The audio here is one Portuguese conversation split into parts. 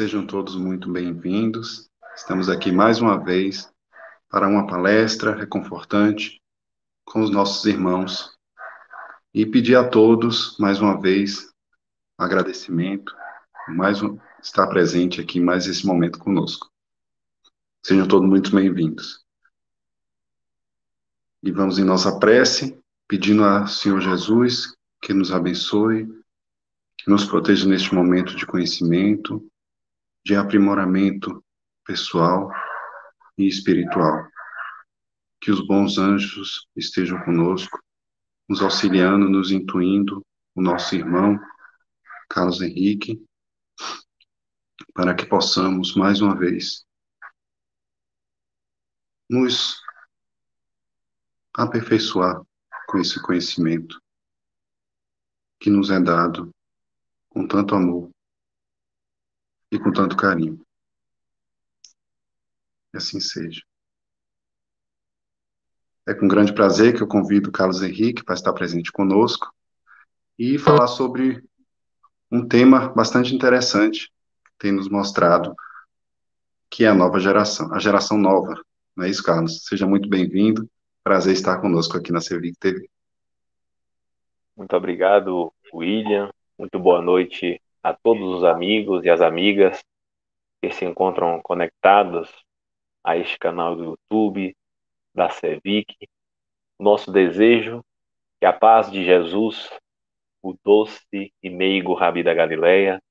Sejam todos muito bem-vindos. Estamos aqui mais uma vez para uma palestra reconfortante com os nossos irmãos e pedir a todos mais uma vez agradecimento, mais um, estar presente aqui mais esse momento conosco. Sejam todos muito bem-vindos. E vamos em nossa prece, pedindo ao Senhor Jesus que nos abençoe, que nos proteja neste momento de conhecimento, de aprimoramento pessoal e espiritual. Que os bons anjos estejam conosco, nos auxiliando, nos intuindo, o nosso irmão Carlos Henrique, para que possamos, mais uma vez, nos aperfeiçoar com esse conhecimento que nos é dado com tanto amor e com tanto carinho. Que assim seja. É com grande prazer que eu convido o Carlos Henrique para estar presente conosco e falar sobre um tema bastante interessante que tem nos mostrado que é a nova geração, a geração nova. Não é isso, Carlos? Seja muito bem-vindo. Prazer estar conosco aqui na Cervic TV. Muito obrigado, William. Muito boa noite a todos os amigos e as amigas que se encontram conectados a este canal do YouTube da Cervic. Nosso desejo que a paz de Jesus, o doce e meigo Rabi da Galileia,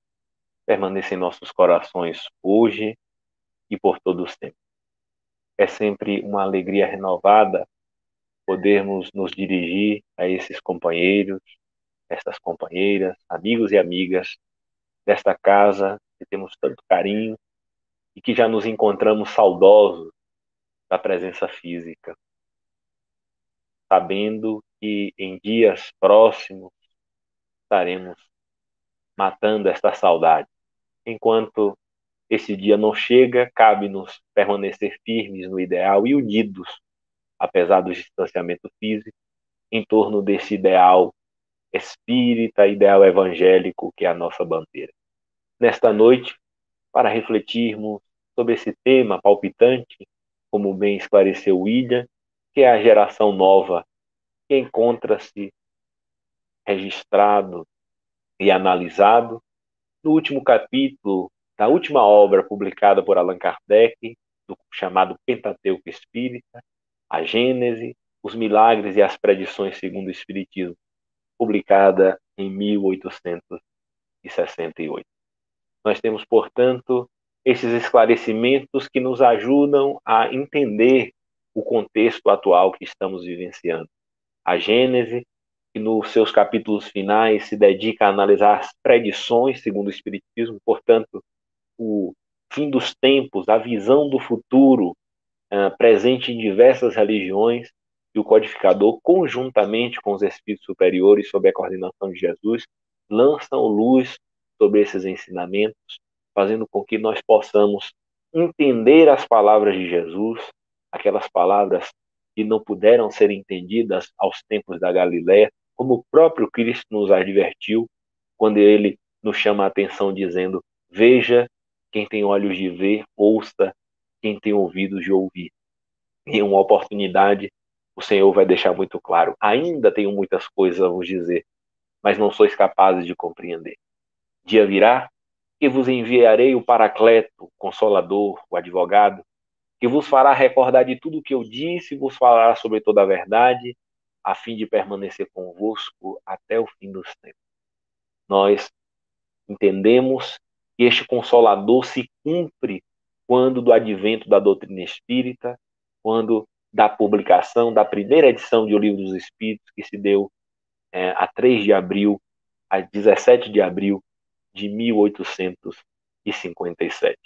permaneça em nossos corações hoje e por todos os tempos. É sempre uma alegria renovada podermos nos dirigir a esses companheiros, essas companheiras, amigos e amigas desta casa que temos tanto carinho e que já nos encontramos saudosos da presença física, sabendo que em dias próximos estaremos matando esta saudade. Enquanto esse dia não chega, cabe-nos permanecer firmes no ideal e unidos apesar do distanciamento físico, em torno desse ideal espírita, ideal evangélico que é a nossa bandeira. Nesta noite, para refletirmos sobre esse tema palpitante, como bem esclareceu William, que é a geração nova que encontra-se registrado e analisado no último capítulo da última obra publicada por Allan Kardec, do chamado Pentateuco Espírita, a Gênese, os Milagres e as Predições segundo o Espiritismo, publicada em 1868. Nós temos, portanto, esses esclarecimentos que nos ajudam a entender o contexto atual que estamos vivenciando. A Gênese, que nos seus capítulos finais se dedica a analisar as predições segundo o Espiritismo, portanto, o fim dos tempos, a visão do futuro uh, presente em diversas religiões, e o codificador, conjuntamente com os espíritos superiores, sob a coordenação de Jesus, lançam luz sobre esses ensinamentos, fazendo com que nós possamos entender as palavras de Jesus, aquelas palavras que não puderam ser entendidas aos tempos da Galiléia, como o próprio Cristo nos advertiu quando ele nos chama a atenção dizendo: Veja quem tem olhos de ver, ouça quem tem ouvidos de ouvir. Em uma oportunidade, o Senhor vai deixar muito claro: ainda tenho muitas coisas a vos dizer, mas não sois capazes de compreender. Dia virá que vos enviarei o Paracleto, o Consolador, o Advogado, que vos fará recordar de tudo o que eu disse e vos falará sobre toda a verdade, a fim de permanecer convosco até o fim dos tempos. Nós entendemos que este Consolador se cumpre quando do advento da doutrina espírita, quando da publicação da primeira edição de O Livro dos Espíritos, que se deu é, a 3 de abril, a 17 de abril de 1857.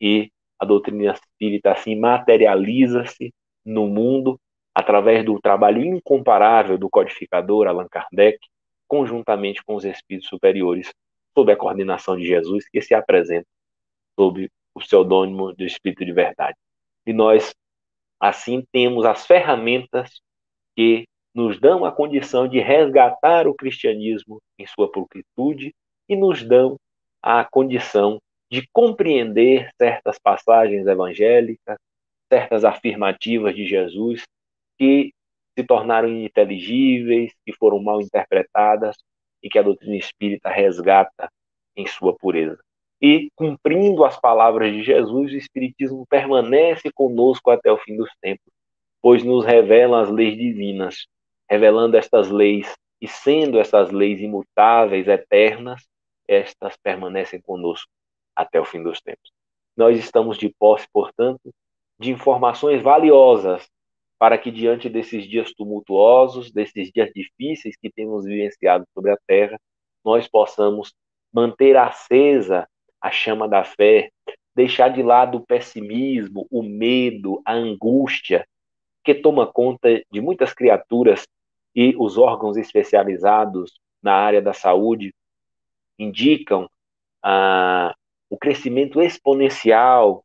E a doutrina espírita assim materializa-se no mundo através do trabalho incomparável do codificador Allan Kardec, conjuntamente com os espíritos superiores, sob a coordenação de Jesus, que se apresenta sob o pseudônimo do Espírito de Verdade. E nós, assim, temos as ferramentas que nos dão a condição de resgatar o cristianismo em sua pulcritude e nos dão a condição de compreender certas passagens evangélicas, certas afirmativas de Jesus que se tornaram ininteligíveis, que foram mal interpretadas e que a doutrina espírita resgata em sua pureza. E, cumprindo as palavras de Jesus, o Espiritismo permanece conosco até o fim dos tempos, pois nos revela as leis divinas, revelando estas leis e sendo essas leis imutáveis, eternas, estas permanecem conosco até o fim dos tempos. Nós estamos de posse, portanto, de informações valiosas para que, diante desses dias tumultuosos, desses dias difíceis que temos vivenciado sobre a terra, nós possamos manter acesa a chama da fé, deixar de lado o pessimismo, o medo, a angústia, que toma conta de muitas criaturas e os órgãos especializados na área da saúde indicam ah, o crescimento exponencial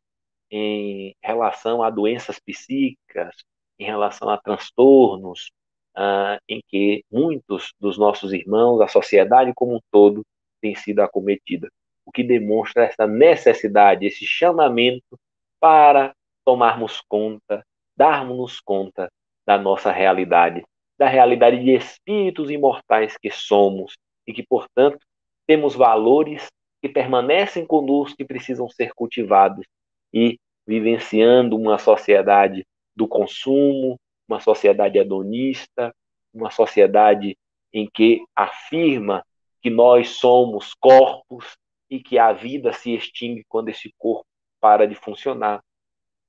em relação a doenças psíquicas, em relação a transtornos, ah, em que muitos dos nossos irmãos, a sociedade como um todo, tem sido acometida. O que demonstra essa necessidade, esse chamamento para tomarmos conta, darmos conta da nossa realidade, da realidade de espíritos imortais que somos e que, portanto, temos valores que permanecem conosco e precisam ser cultivados e vivenciando uma sociedade do consumo, uma sociedade hedonista, uma sociedade em que afirma que nós somos corpos e que a vida se extingue quando esse corpo para de funcionar,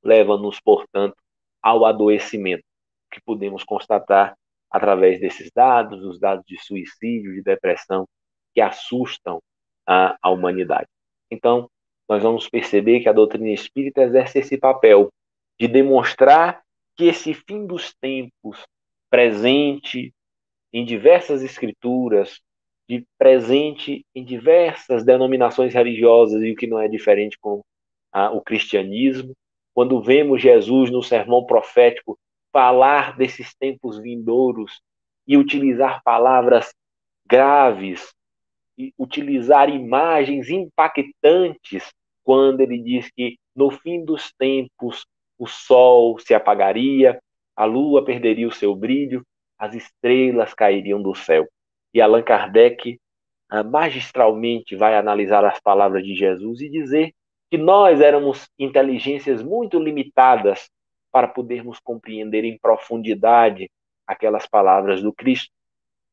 leva-nos, portanto, ao adoecimento, que podemos constatar através desses dados, os dados de suicídio, de depressão, que assustam a, a humanidade. Então, nós vamos perceber que a doutrina espírita exerce esse papel de demonstrar que esse fim dos tempos, presente em diversas escrituras, de presente em diversas denominações religiosas, e o que não é diferente com a, o cristianismo, quando vemos Jesus no sermão profético falar desses tempos vindouros e utilizar palavras graves, utilizar imagens impactantes, quando ele diz que no fim dos tempos o sol se apagaria, a lua perderia o seu brilho, as estrelas cairiam do céu. E Allan Kardec ah, magistralmente vai analisar as palavras de Jesus e dizer que nós éramos inteligências muito limitadas para podermos compreender em profundidade aquelas palavras do Cristo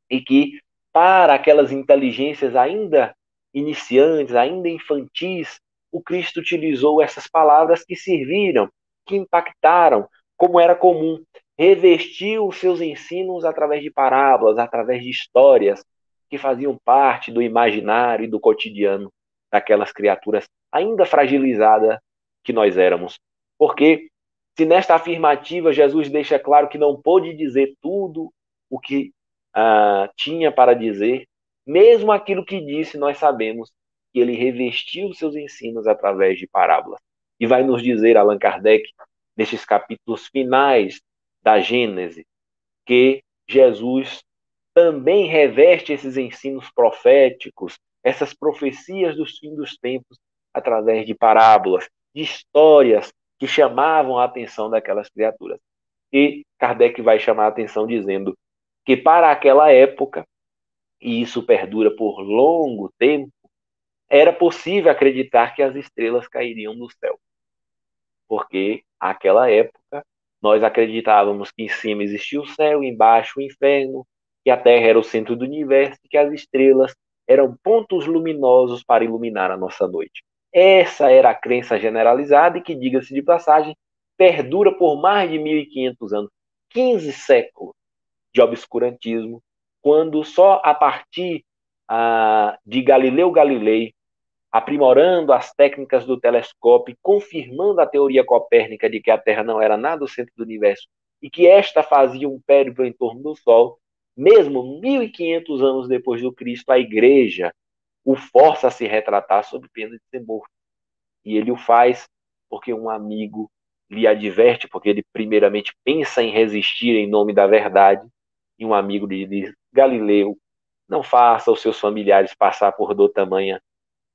e que para aquelas inteligências ainda iniciantes, ainda infantis, o Cristo utilizou essas palavras que serviram, que impactaram, como era comum, revestiu os seus ensinos através de parábolas, através de histórias que faziam parte do imaginário e do cotidiano daquelas criaturas ainda fragilizadas que nós éramos. Porque se nesta afirmativa Jesus deixa claro que não pôde dizer tudo o que uh, tinha para dizer, mesmo aquilo que disse, nós sabemos que ele revestiu seus ensinos através de parábolas. E vai nos dizer Allan Kardec, nesses capítulos finais da Gênese, que Jesus também reveste esses ensinos proféticos, essas profecias dos fins dos tempos, através de parábolas, de histórias que chamavam a atenção daquelas criaturas. E Kardec vai chamar a atenção dizendo que para aquela época, e isso perdura por longo tempo, era possível acreditar que as estrelas cairiam do céu. Porque naquela época nós acreditávamos que em cima existia o céu, embaixo o inferno, que a Terra era o centro do universo que as estrelas eram pontos luminosos para iluminar a nossa noite. Essa era a crença generalizada e que, diga-se de passagem, perdura por mais de 1500 anos, 15 séculos de obscurantismo, quando só a partir ah, de Galileu Galilei, aprimorando as técnicas do telescópio, confirmando a teoria copérnica de que a Terra não era nada o centro do universo e que esta fazia um périplo em torno do Sol, mesmo 1500 anos depois do Cristo, a igreja o força a se retratar sob pena de ser morto. E ele o faz porque um amigo lhe adverte, porque ele primeiramente pensa em resistir em nome da verdade, e um amigo lhe diz: Galileu, não faça os seus familiares passar por dor tamanha,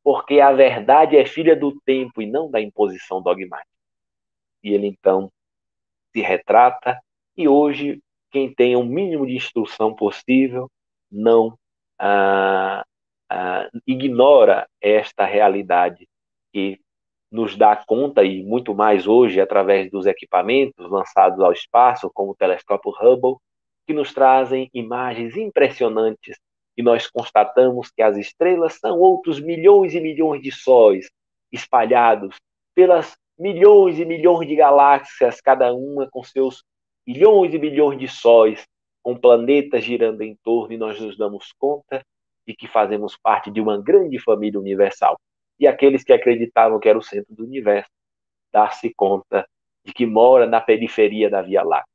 porque a verdade é filha do tempo e não da imposição dogmática. E ele então se retrata, e hoje, quem tem o mínimo de instrução possível não ah, ah, ignora esta realidade que nos dá conta, e muito mais hoje, através dos equipamentos lançados ao espaço, como o telescópio Hubble, que nos trazem imagens impressionantes e nós constatamos que as estrelas são outros milhões e milhões de sóis espalhados pelas milhões e milhões de galáxias, cada uma com seus milhões e milhões de sóis, com planetas girando em torno, e nós nos damos conta de que fazemos parte de uma grande família universal e aqueles que acreditavam que era o centro do universo, dar-se conta de que mora na periferia da Via Láctea.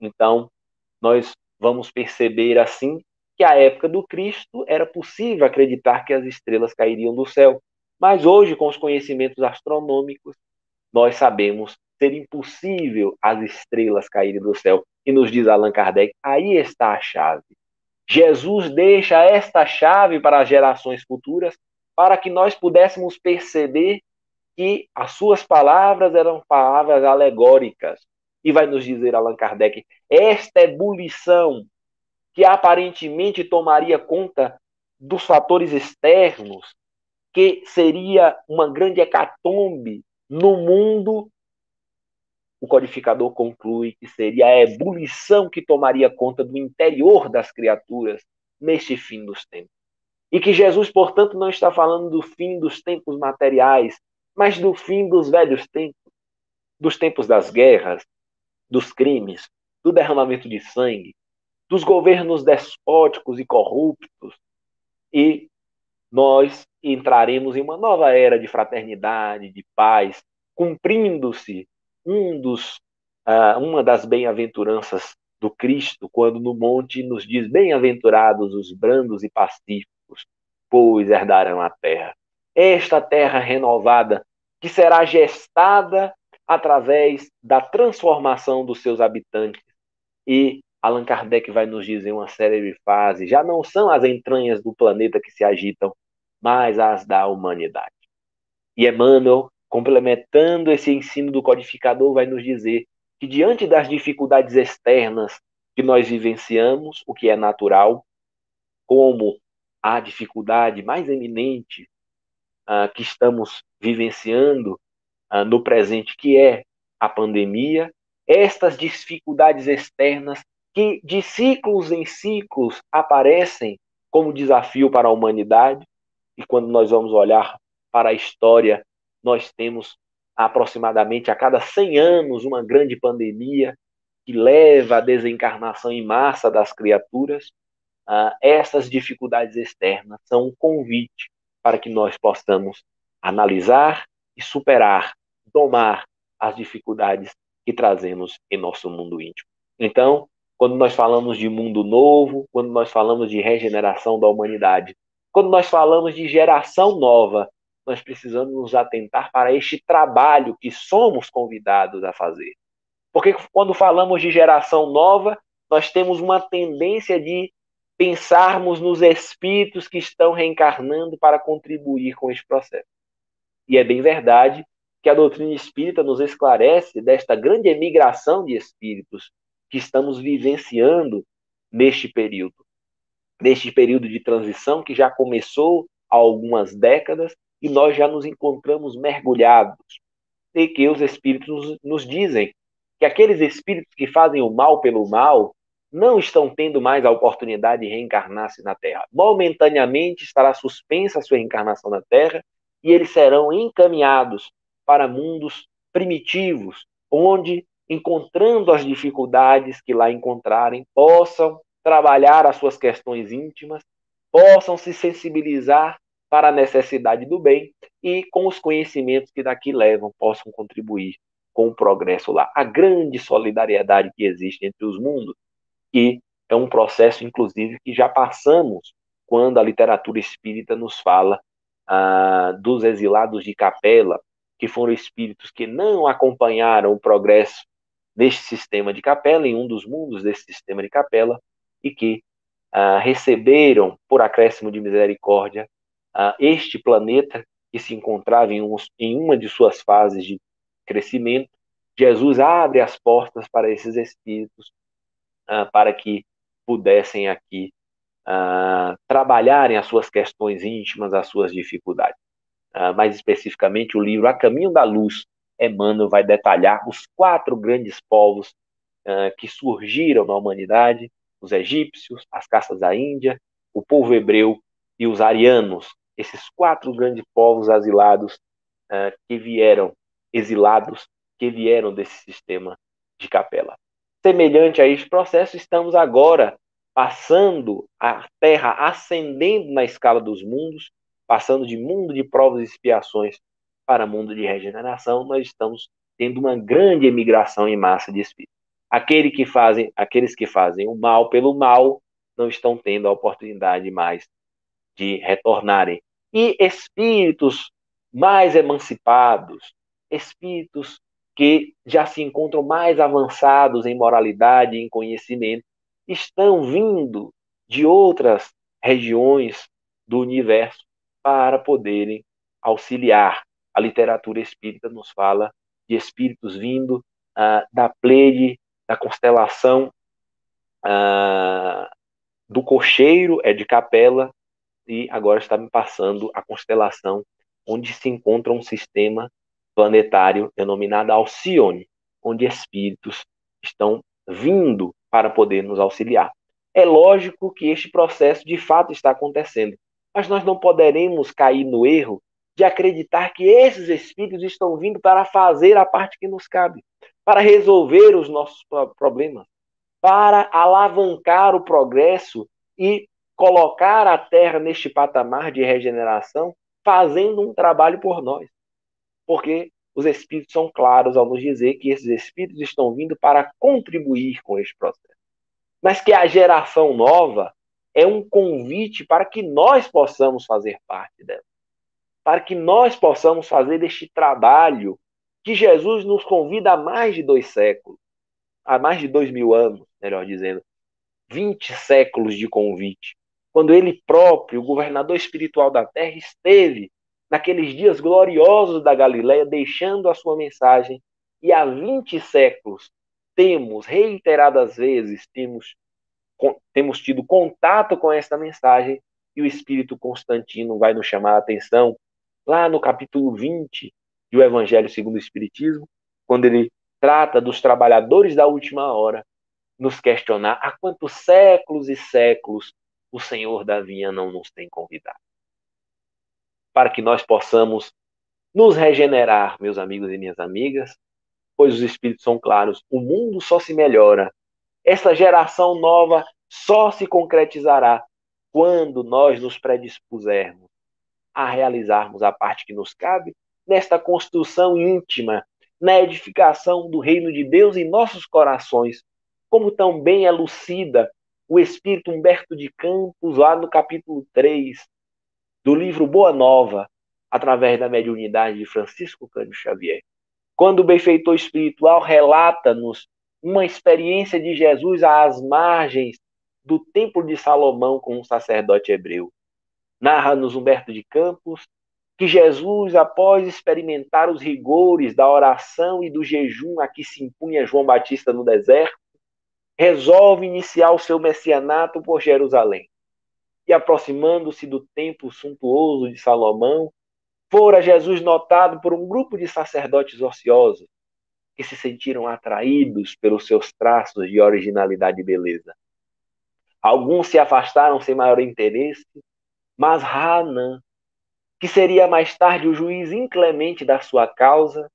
Então, nós vamos perceber assim que a época do Cristo era possível acreditar que as estrelas cairiam do céu, mas hoje, com os conhecimentos astronômicos, nós sabemos ser impossível as estrelas caírem do céu. E nos diz Allan Kardec, aí está a chave. Jesus deixa esta chave para as gerações futuras para que nós pudéssemos perceber que as suas palavras eram palavras alegóricas. E vai nos dizer Allan Kardec: esta ebulição que aparentemente tomaria conta dos fatores externos, que seria uma grande hecatombe no mundo, o codificador conclui que seria a ebulição que tomaria conta do interior das criaturas neste fim dos tempos. E que Jesus, portanto, não está falando do fim dos tempos materiais, mas do fim dos velhos tempos, dos tempos das guerras, dos crimes, do derramamento de sangue, dos governos despóticos e corruptos. E nós entraremos em uma nova era de fraternidade, de paz, cumprindo-se um dos, uh, uma das bem-aventuranças do Cristo, quando no monte nos diz: Bem-aventurados os brandos e pacíficos pois herdarão a terra. Esta terra renovada, que será gestada através da transformação dos seus habitantes. E Allan Kardec vai nos dizer uma série de fases, já não são as entranhas do planeta que se agitam, mas as da humanidade. E Emmanuel, complementando esse ensino do codificador, vai nos dizer que diante das dificuldades externas que nós vivenciamos, o que é natural, como a dificuldade mais eminente uh, que estamos vivenciando uh, no presente, que é a pandemia, estas dificuldades externas que de ciclos em ciclos aparecem como desafio para a humanidade, e quando nós vamos olhar para a história, nós temos aproximadamente a cada 100 anos uma grande pandemia que leva à desencarnação em massa das criaturas, uh, essas dificuldades externas são um convite para que nós possamos analisar e superar, domar as dificuldades que trazemos em nosso mundo íntimo. Então, quando nós falamos de mundo novo, quando nós falamos de regeneração da humanidade, quando nós falamos de geração nova, nós precisamos nos atentar para este trabalho que somos convidados a fazer. Porque quando falamos de geração nova, nós temos uma tendência de pensarmos nos espíritos que estão reencarnando para contribuir com esse processo. E é bem verdade que a doutrina espírita nos esclarece desta grande emigração de espíritos que estamos vivenciando neste período. Neste período de transição que já começou há algumas décadas e nós já nos encontramos mergulhados. E que os espíritos nos, nos dizem que aqueles espíritos que fazem o mal pelo mal, não estão tendo mais a oportunidade de reencarnar-se na Terra. Momentaneamente estará suspensa a sua reencarnação na Terra e eles serão encaminhados para mundos primitivos, onde, encontrando as dificuldades que lá encontrarem, possam trabalhar as suas questões íntimas, possam se sensibilizar para a necessidade do bem e, com os conhecimentos que daqui levam, possam contribuir com o progresso lá. A grande solidariedade que existe entre os mundos e é um processo, inclusive, que já passamos quando a literatura espírita nos fala ah, dos exilados de capela, que foram espíritos que não acompanharam o progresso neste sistema de capela, em um dos mundos desse sistema de capela, e que ah, receberam, por acréscimo de misericórdia, uh, este planeta que se encontrava em, um, em uma de suas fases de crescimento, Jesus abre as portas para esses espíritos uh, para que pudessem aqui uh, trabalharem as suas questões íntimas, as suas dificuldades. Uh, mais especificamente, o livro A Caminho da Luz, Emmanuel vai detalhar os quatro grandes povos que surgiram na humanidade: os egípcios, as caças da Índia, o povo hebreu e os arianos, esses quatro grandes povos asilados uh, que vieram, exilados, que vieram desse sistema de capela. Semelhante a este processo, estamos agora passando a Terra ascendendo na escala dos mundos, passando de mundo de provas e expiações para mundo de regeneração, nós estamos tendo uma grande emigração em massa de espíritos. Aquele que fazem, aqueles que fazem o mal pelo mal não estão tendo a oportunidade mais de retornarem e espíritos mais emancipados, espíritos que já se encontram mais avançados em moralidade e em conhecimento, estão vindo de outras regiões do universo para poderem auxiliar. A literatura espírita nos fala de espíritos vindo ah, da Pleiade, da constelação ah, do cocheiro, é de Capela, e agora está me passando a constelação onde se encontra um sistema planetário denominado Alcione, onde espíritos estão vindo para poder nos auxiliar. É lógico que este processo de fato está acontecendo, mas nós não poderemos cair no erro de acreditar que esses espíritos estão vindo para fazer a parte que nos cabe, para resolver os nossos problemas, para alavancar o progresso e colocar a Terra neste patamar de regeneração, fazendo um trabalho por nós. Porque os Espíritos são claros ao nos dizer que esses Espíritos estão vindo para contribuir com este processo. Mas que a geração nova é um convite para que nós possamos fazer parte dela. Para que nós possamos fazer este trabalho que Jesus nos convida há mais de dois séculos, há mais de dois mil anos, melhor dizendo, 20 séculos de convite quando ele próprio, o governador espiritual da terra, esteve naqueles dias gloriosos da Galileia, deixando a sua mensagem, e há 20 séculos temos, reiteradas vezes, temos, temos tido contato com esta mensagem, e o Espírito Constantino vai nos chamar a atenção lá no capítulo 20 do Evangelho segundo o Espiritismo, quando ele trata dos trabalhadores da última hora, nos questionar há quantos séculos e séculos o Senhor da vinha não nos tem convidado. Para que nós possamos nos regenerar, meus amigos e minhas amigas, pois os Espíritos são claros, o mundo só se melhora, essa geração nova só se concretizará quando nós nos predispusermos a realizarmos a parte que nos cabe nesta construção íntima, na edificação do reino de Deus em nossos corações, como também elucida o espírito Humberto de Campos, lá no capítulo 3 do livro Boa Nova, através da mediunidade de Francisco Cândido Xavier. Quando o benfeitor espiritual relata-nos uma experiência de Jesus às margens do Templo de Salomão com um sacerdote hebreu. Narra-nos Humberto de Campos que Jesus, após experimentar os rigores da oração e do jejum a que se impunha João Batista no deserto, resolve iniciar o seu messianato por Jerusalém. E aproximando-se do templo suntuoso de Salomão, fora Jesus notado por um grupo de sacerdotes ociosos que se sentiram atraídos pelos seus traços de originalidade e beleza. Alguns se afastaram sem maior interesse, mas Hanan, que seria mais tarde o juiz inclemente da sua causa,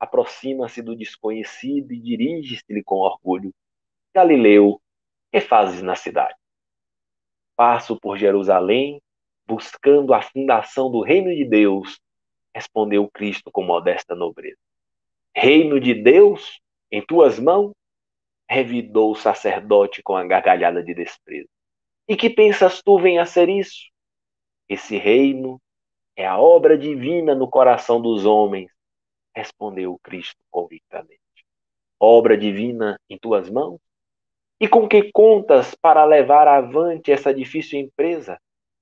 aproxima-se do desconhecido e dirige-se-lhe com orgulho. Galileu, que fazes na cidade? Passo por Jerusalém, buscando a fundação do reino de Deus, respondeu Cristo com modesta nobreza. Reino de Deus em tuas mãos? revidou o sacerdote com a gargalhada de desprezo. E que pensas tu venha a ser isso? Esse reino é a obra divina no coração dos homens, respondeu Cristo convictamente. Obra divina em tuas mãos? E com que contas para levar avante essa difícil empresa?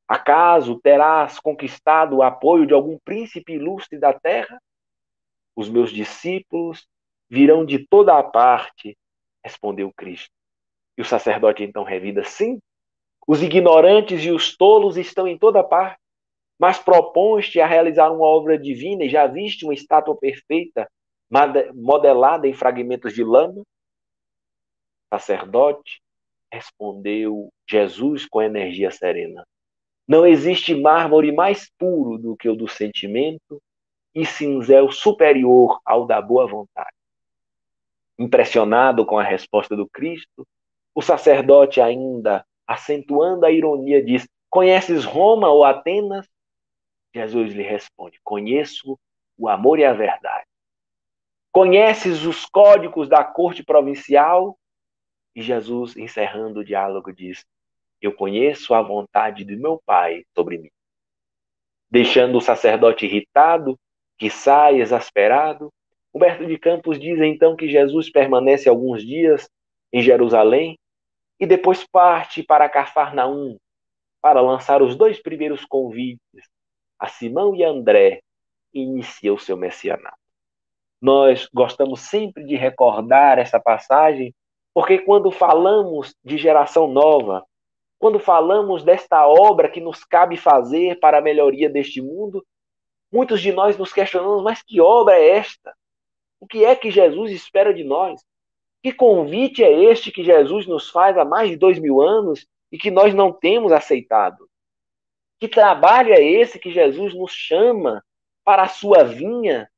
Acaso terás conquistado o apoio de algum príncipe ilustre da terra? Os meus discípulos virão de toda a parte, respondeu Cristo. E o sacerdote então revida: Sim, os ignorantes e os tolos estão em toda parte, mas propões-te a realizar uma obra divina e já viste uma estátua perfeita modelada em fragmentos de lama? Sacerdote, respondeu Jesus com energia serena. Não existe mármore mais puro do que o do sentimento e cinzel superior ao da boa vontade. Impressionado com a resposta do Cristo, o sacerdote, ainda acentuando a ironia, diz: Conheces Roma ou Atenas? Jesus lhe responde: Conheço o amor e a verdade. Conheces os códigos da corte provincial? E Jesus, encerrando o diálogo, diz: eu conheço a vontade do meu Pai sobre mim. Deixando o sacerdote irritado, que sai exasperado, Humberto de Campos diz então que Jesus permanece alguns dias em Jerusalém e depois parte para Cafarnaum para lançar os dois primeiros convites a Simão e André e inicia o seu messianato. Nós gostamos sempre de recordar essa passagem, porque quando falamos de geração nova, quando falamos desta obra que nos cabe fazer para a melhoria deste mundo, muitos de nós nos questionamos: mas que obra é esta? O que é que Jesus espera de nós? Que convite é este que Jesus nos faz há mais de dois mil anos e que nós não temos aceitado? Que trabalho é esse que Jesus nos chama para a sua vinha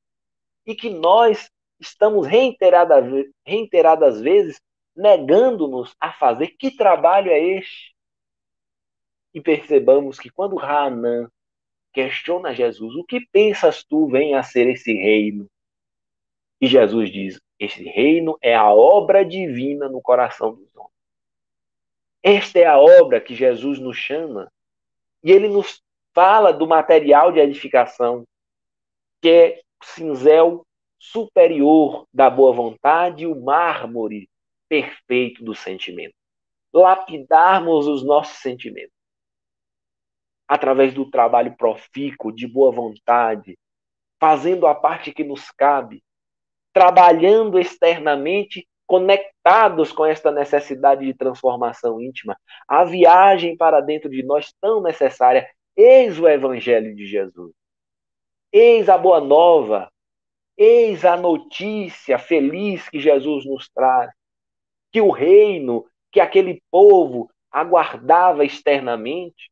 e que nós estamos reiteradas, reiteradas vezes negando-nos a fazer? Que trabalho é este? e percebamos que quando Hanan questiona Jesus, o que pensas tu vem a ser esse reino? E Jesus diz: esse reino é a obra divina no coração dos homens. Esta é a obra que Jesus nos chama. E ele nos fala do material de edificação, que é o cinzel superior da boa vontade e o mármore perfeito do sentimento. Lapidarmos os nossos sentimentos através do trabalho profícuo, de boa vontade, fazendo a parte que nos cabe, trabalhando externamente, conectados com esta necessidade de transformação íntima, a viagem para dentro de nós tão necessária. Eis o Evangelho de Jesus. Eis a boa nova. Eis a notícia feliz que Jesus nos traz. Que o reino, que aquele povo aguardava externamente,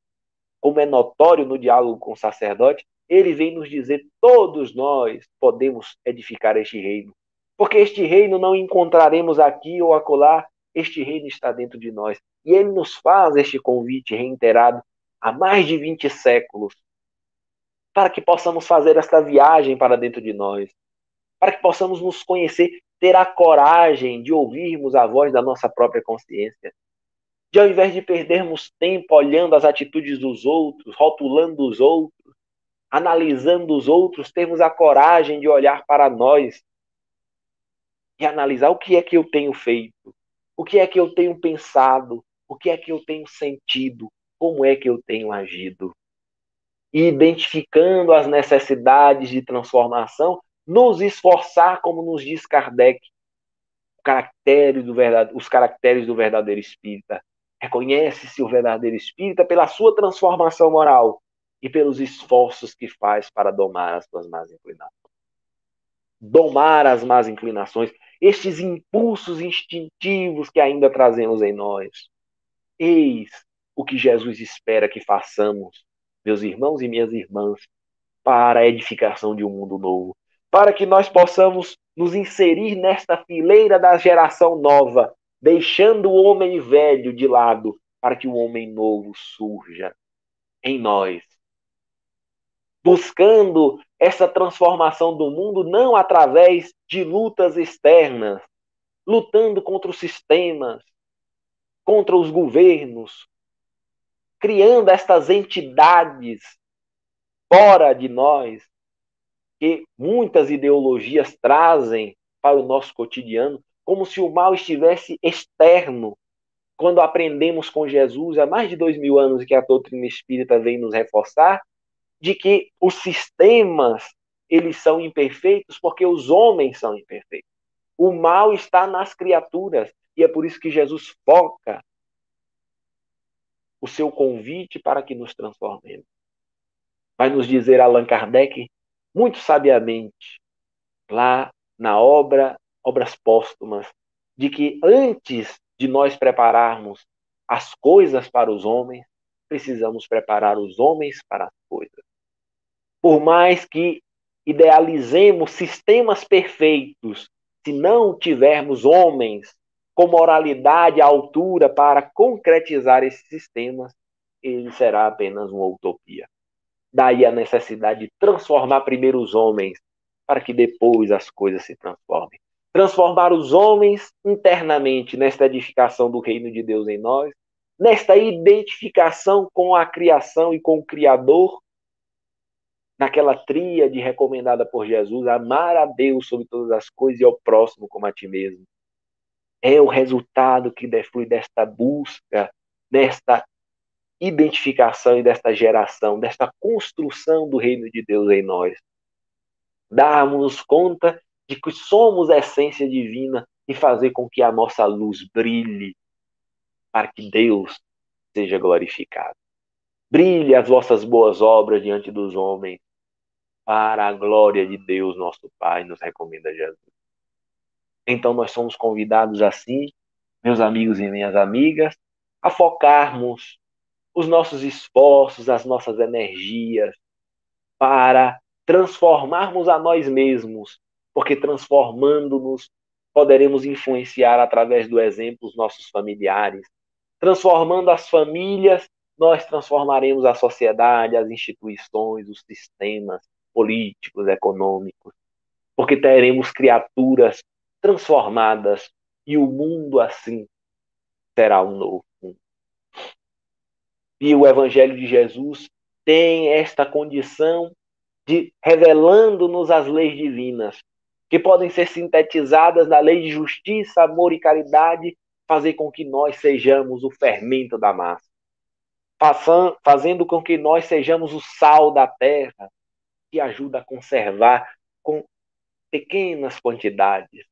como é notório no diálogo com o sacerdote, ele vem nos dizer: todos nós podemos edificar este reino. Porque este reino não encontraremos aqui ou acolá, este reino está dentro de nós. E ele nos faz este convite reiterado há mais de 20 séculos, para que possamos fazer esta viagem para dentro de nós, para que possamos nos conhecer, ter a coragem de ouvirmos a voz da nossa própria consciência, de ao invés de perdermos tempo olhando as atitudes dos outros, rotulando os outros, analisando os outros, termos a coragem de olhar para nós e analisar o que é que eu tenho feito, o que é que eu tenho pensado, o que é que eu tenho sentido, como é que eu tenho agido. E identificando as necessidades de transformação, nos esforçar, como nos diz Kardec, do verdade, os caracteres do verdadeiro espírita, Reconhece-se o verdadeiro espírita pela sua transformação moral e pelos esforços que faz para domar as suas más inclinações. Domar as más inclinações, estes impulsos instintivos que ainda trazemos em nós. Eis o que Jesus espera que façamos, meus irmãos e minhas irmãs, para a edificação de um mundo novo, para que nós possamos nos inserir nesta fileira da geração nova, deixando o homem velho de lado para que o homem novo surja em nós. Buscando essa transformação do mundo não através de lutas externas, lutando contra os sistemas, contra os governos, criando estas entidades fora de nós, que muitas ideologias trazem para o nosso cotidiano, como se o mal estivesse externo, quando aprendemos com Jesus há mais de dois mil anos que a doutrina espírita vem nos reforçar, de que os sistemas eles são imperfeitos porque os homens são imperfeitos. O mal está nas criaturas e é por isso que Jesus foca o seu convite para que nos transformemos. Vai nos dizer Allan Kardec muito sabiamente lá na obra Obras Póstumas de que antes de nós prepararmos as coisas para os homens, precisamos preparar os homens para as coisas. Por mais que idealizemos sistemas perfeitos, se não tivermos homens com moralidade à altura para concretizar esses sistemas, ele será apenas uma utopia. Daí a necessidade de transformar primeiro os homens, para que depois as coisas se transformem. Transformar os homens internamente nesta edificação do reino de Deus em nós, nesta identificação com a criação e com o Criador, naquela tríade recomendada por Jesus, amar a Deus sobre todas as coisas e ao próximo como a ti mesmo. É o resultado que deflui desta busca, desta identificação e desta geração, desta construção do reino de Deus em nós. Darmos conta de que somos a essência divina e fazer com que a nossa luz brilhe para que Deus seja glorificado. Brilhe as vossas boas obras diante dos homens, para a glória de Deus, nosso Pai, nos recomenda Jesus. Então nós somos convidados assim, meus amigos e minhas amigas, a focarmos os nossos esforços, as nossas energias para transformarmos a nós mesmos, porque transformando-nos poderemos influenciar através do exemplo os nossos familiares. Transformando as famílias, nós transformaremos a sociedade, as instituições, os sistemas, políticos, econômicos, porque teremos criaturas transformadas e o mundo assim será um novo mundo. E o Evangelho de Jesus tem esta condição de revelando-nos as leis divinas, que podem ser sintetizadas na lei de justiça, amor e caridade, fazer com que nós sejamos o fermento da massa, fazendo com que nós sejamos o sal da terra, que ajuda a conservar com pequenas quantidades.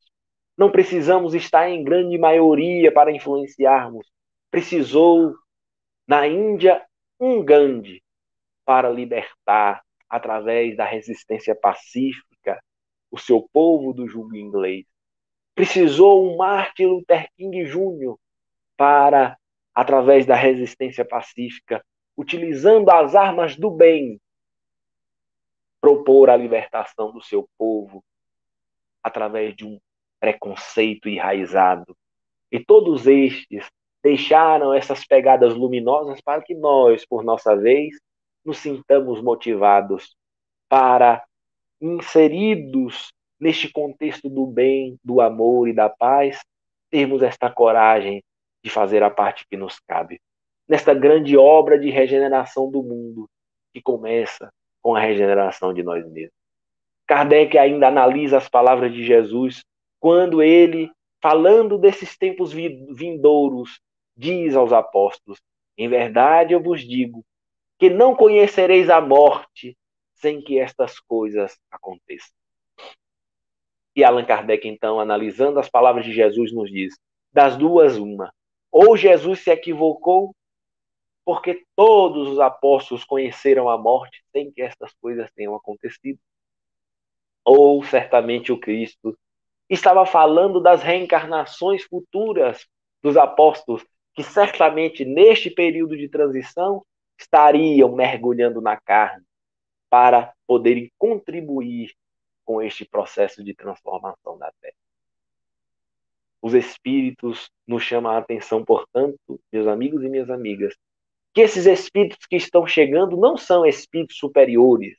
Não precisamos estar em grande maioria para influenciarmos. Precisou, na Índia, um Gandhi para libertar, através da resistência pacífica, o seu povo do jugo inglês. Precisou um Martin Luther King Jr. para, através da resistência pacífica, utilizando as armas do bem, propor a libertação do seu povo através de um preconceito enraizado. E todos estes deixaram essas pegadas luminosas para que nós, por nossa vez, nos sintamos motivados para, inseridos neste contexto do bem, do amor e da paz, termos esta coragem de fazer a parte que nos cabe. Nesta grande obra de regeneração do mundo, que começa com a regeneração de nós mesmos. Kardec ainda analisa as palavras de Jesus quando ele, falando desses tempos vindouros, diz aos apóstolos: Em verdade eu vos digo que não conhecereis a morte sem que estas coisas aconteçam. E Allan Kardec, então, analisando as palavras de Jesus, nos diz: das duas, uma. Ou Jesus se equivocou porque todos os apóstolos conheceram a morte sem que estas coisas tenham acontecido. Ou certamente o Cristo estava falando das reencarnações futuras dos apóstolos, que certamente neste período de transição estariam mergulhando na carne para poderem contribuir com este processo de transformação da Terra. Os Espíritos nos chamam a atenção, portanto, meus amigos e minhas amigas, que esses espíritos que estão chegando não são espíritos superiores,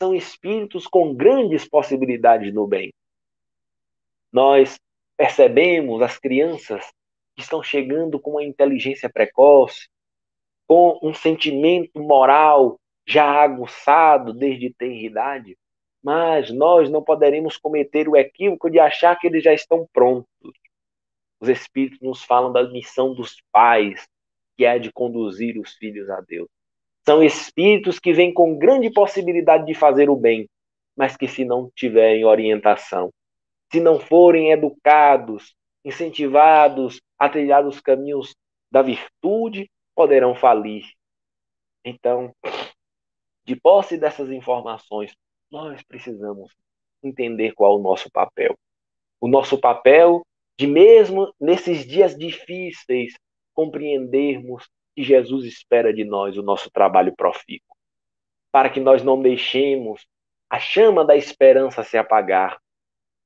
são espíritos com grandes possibilidades no bem. Nós percebemos as crianças que estão chegando com uma inteligência precoce, com um sentimento moral já aguçado desde tenridade, mas nós não poderemos cometer o equívoco de achar que eles já estão prontos. Os Espíritos nos falam da missão dos pais, que é a de conduzir os filhos a Deus. São espíritos que vêm com grande possibilidade de fazer o bem, mas que, se não tiverem orientação, se não forem educados, incentivados a trilhar os caminhos da virtude, poderão falir. Então, de posse dessas informações, nós precisamos entender qual é o nosso papel. O nosso papel de mesmo nesses dias difíceis compreendermos que Jesus espera de nós o nosso trabalho profícuo, para que nós não deixemos a chama da esperança se apagar.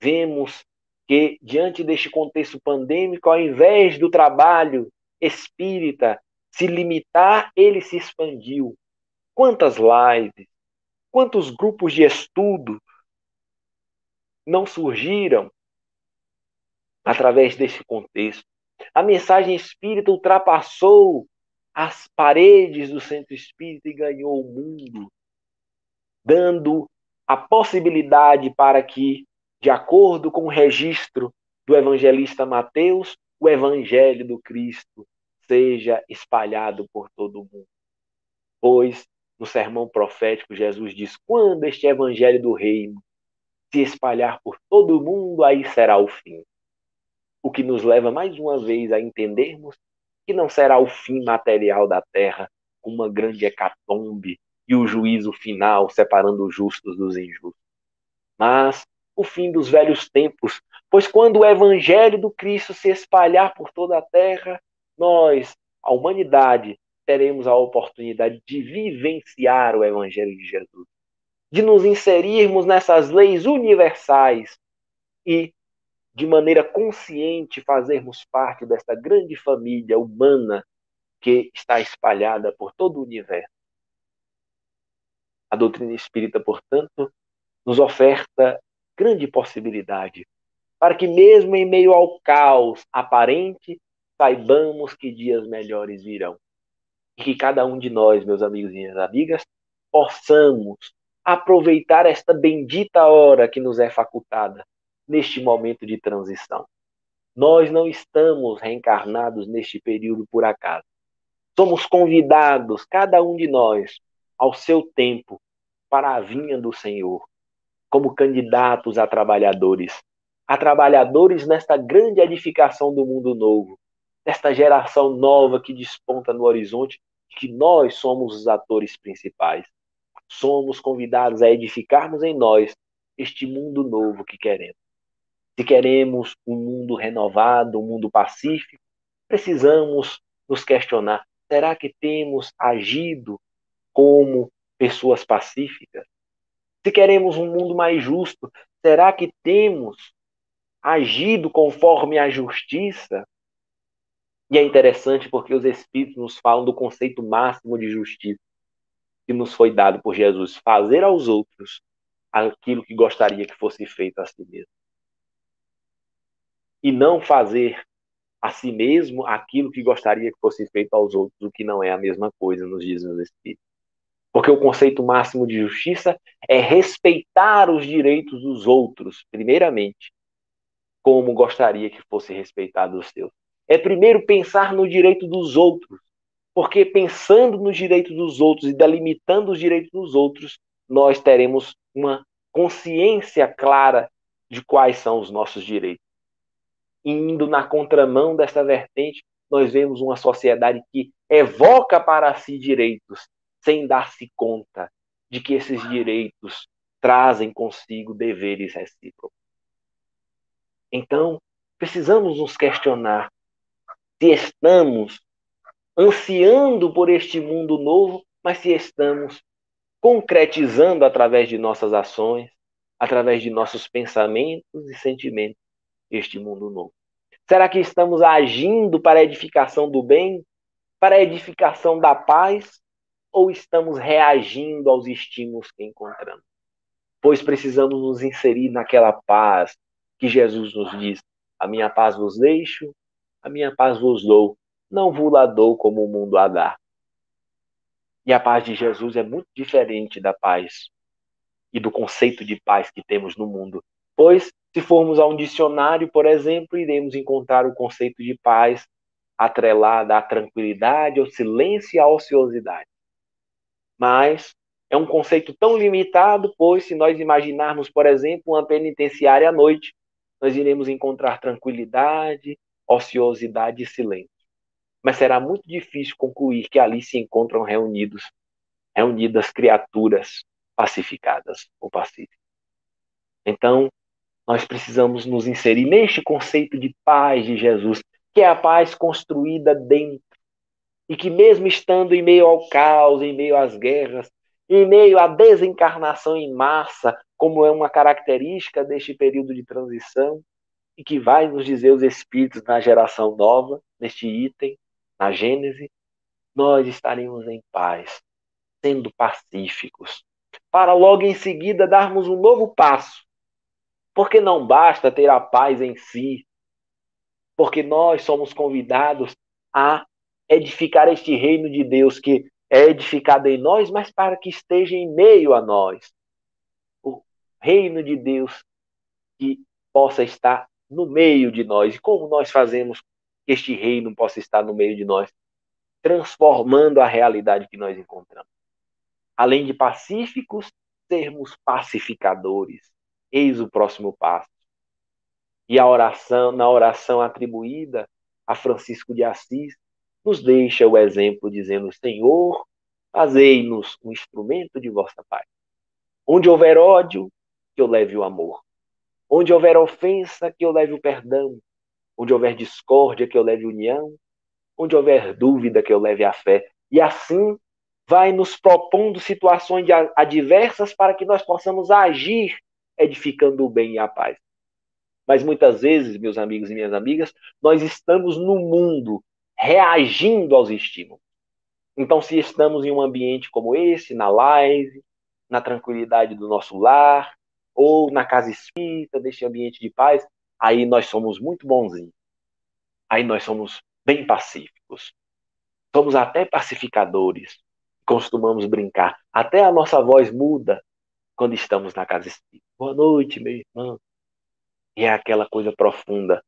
Vemos que diante deste contexto pandêmico, ao invés do trabalho espírita se limitar, ele se expandiu. Quantas lives, quantos grupos de estudo não surgiram através desse contexto. A mensagem espírita ultrapassou as paredes do centro espírita e ganhou o mundo, dando a possibilidade para que, de acordo com o registro do evangelista Mateus, o evangelho do Cristo seja espalhado por todo o mundo. Pois, no sermão profético, Jesus diz: quando este evangelho do reino se espalhar por todo o mundo, aí será o fim. O que nos leva mais uma vez a entendermos que não será o fim material da terra, uma grande hecatombe e o juízo final separando os justos dos injustos, mas o fim dos velhos tempos, pois quando o evangelho do Cristo se espalhar por toda a terra, nós, a humanidade, teremos a oportunidade de vivenciar o evangelho de Jesus de nos inserirmos nessas leis universais e, de maneira consciente, fazermos parte dessa grande família humana que está espalhada por todo o universo. A doutrina espírita, portanto, nos oferta grande possibilidade para que, mesmo em meio ao caos aparente, saibamos que dias melhores virão. E que cada um de nós, meus amigos e minhas amigas, possamos aproveitar esta bendita hora que nos é facultada neste momento de transição. Nós não estamos reencarnados neste período por acaso. Somos convidados, cada um de nós, ao seu tempo, para a vinha do Senhor, como candidatos a trabalhadores, a trabalhadores nesta grande edificação do mundo novo, desta geração nova que desponta no horizonte, que nós somos os atores principais somos convidados a edificarmos em nós este mundo novo que queremos. Se queremos um mundo renovado, um mundo pacífico, precisamos nos questionar: será que temos agido como pessoas pacíficas? Se queremos um mundo mais justo, será que temos agido conforme a justiça? E é interessante porque os Espíritos nos falam do conceito máximo de justiça que nos foi dado por Jesus, fazer aos outros aquilo que gostaria que fosse feito a si mesmo. E não fazer a si mesmo aquilo que gostaria que fosse feito aos outros, o que não é a mesma coisa, nos diz o Espírito. Porque o conceito máximo de justiça é respeitar os direitos dos outros, primeiramente, como gostaria que fosse respeitado os seus. É primeiro pensar no direito dos outros, porque pensando nos direitos dos outros e delimitando os direitos dos outros, nós teremos uma consciência clara de quais são os nossos direitos. Indo na contramão dessa vertente, nós vemos uma sociedade que evoca para si direitos sem dar-se conta de que esses direitos trazem consigo deveres recíprocos. Então, precisamos nos questionar se estamos ansiando por este mundo novo, mas se estamos concretizando através de nossas ações, através de nossos pensamentos e sentimentos, este mundo novo. Será que estamos agindo para a edificação do bem, para a edificação da paz, ou estamos reagindo aos estímulos que encontramos? Pois precisamos nos inserir naquela paz que Jesus nos diz: A minha paz vos deixo, a minha paz vos dou não vos dou como o mundo a dá. E a paz de Jesus é muito diferente da paz e do conceito de paz que temos no mundo, Pois, se formos a um dicionário, por exemplo, iremos encontrar o conceito de paz atrelada à tranquilidade, ao silêncio e à ociosidade. Mas é um conceito tão limitado, pois se nós imaginarmos, por exemplo, uma penitenciária à noite, nós iremos encontrar tranquilidade, ociosidade e silêncio. Mas será muito difícil concluir que ali se encontram reunidos, reunidas criaturas pacificadas ou pacíficas. Então, nós precisamos nos inserir neste conceito de paz de Jesus, que é a paz construída dentro. E que, mesmo estando em meio ao caos, em meio às guerras, em meio à desencarnação em massa, como é uma característica deste período de transição, e que vai nos dizer os Espíritos na geração nova, neste item, na Gênese, nós estaremos em paz, sendo pacíficos, para logo em seguida darmos um novo passo. Porque não basta ter a paz em si, porque nós somos convidados a edificar este reino de Deus que é edificado em nós, mas para que esteja em meio a nós. O reino de Deus que possa estar no meio de nós. E como nós fazemos que este reino possa estar no meio de nós? Transformando a realidade que nós encontramos. Além de pacíficos, sermos pacificadores. Eis o próximo passo. E a oração, na oração atribuída a Francisco de Assis, nos deixa o exemplo dizendo: Senhor, fazei-nos um instrumento de vossa paz. Onde houver ódio, que eu leve o amor. Onde houver ofensa, que eu leve o perdão. Onde houver discórdia, que eu leve união. Onde houver dúvida, que eu leve a fé. E assim vai nos propondo situações adversas para que nós possamos agir edificando o bem e a paz. Mas muitas vezes, meus amigos e minhas amigas, nós estamos no mundo reagindo aos estímulos. Então, se estamos em um ambiente como esse, na live, na tranquilidade do nosso lar, ou na casa espírita, deste ambiente de paz, aí nós somos muito bonzinhos. Aí nós somos bem pacíficos. Somos até pacificadores. Costumamos brincar. Até a nossa voz muda quando estamos na casa espírita. Boa noite, meu irmão. E é aquela coisa profunda.